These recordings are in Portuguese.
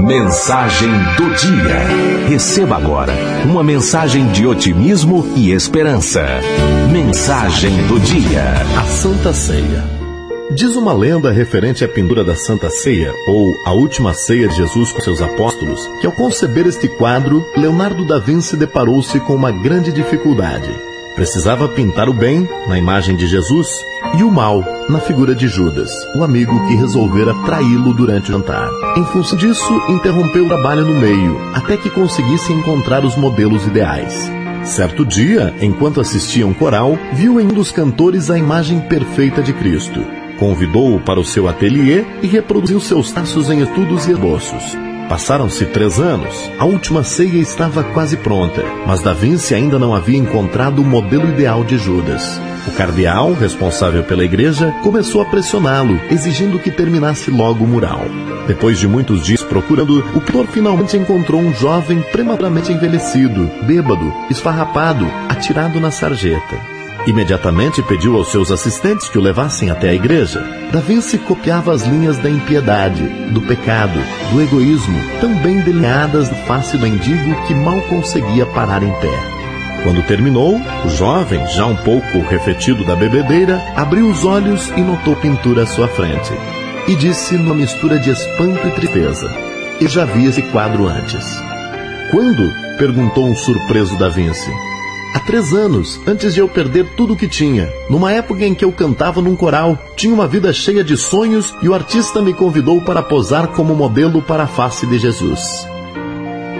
Mensagem do dia. Receba agora uma mensagem de otimismo e esperança. Mensagem do dia. A Santa Ceia. Diz uma lenda referente à pendura da Santa Ceia, ou a última ceia de Jesus com seus apóstolos, que ao conceber este quadro, Leonardo da Vinci deparou-se com uma grande dificuldade. Precisava pintar o bem, na imagem de Jesus, e o mal, na figura de Judas, o amigo que resolvera traí-lo durante o jantar. Em função disso, interrompeu o trabalho no meio, até que conseguisse encontrar os modelos ideais. Certo dia, enquanto assistia um coral, viu em um dos cantores a imagem perfeita de Cristo. Convidou-o para o seu ateliê e reproduziu seus traços em estudos e esboços. Passaram-se três anos. A última ceia estava quase pronta, mas Da Vinci ainda não havia encontrado o modelo ideal de Judas. O cardeal, responsável pela igreja, começou a pressioná-lo, exigindo que terminasse logo o mural. Depois de muitos dias procurando, o pintor finalmente encontrou um jovem prematuramente envelhecido, bêbado, esfarrapado, atirado na sarjeta. Imediatamente pediu aos seus assistentes que o levassem até a igreja. Da Vinci copiava as linhas da impiedade, do pecado, do egoísmo, tão bem delineadas face do mendigo que mal conseguia parar em pé. Quando terminou, o jovem, já um pouco refletido da bebedeira, abriu os olhos e notou pintura à sua frente. E disse numa mistura de espanto e tristeza: Eu já vi esse quadro antes. Quando? perguntou um surpreso Da Vinci. Há três anos, antes de eu perder tudo o que tinha, numa época em que eu cantava num coral, tinha uma vida cheia de sonhos e o artista me convidou para posar como modelo para a face de Jesus.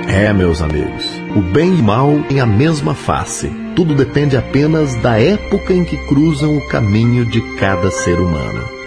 É, meus amigos, o bem e o mal têm a mesma face. Tudo depende apenas da época em que cruzam o caminho de cada ser humano.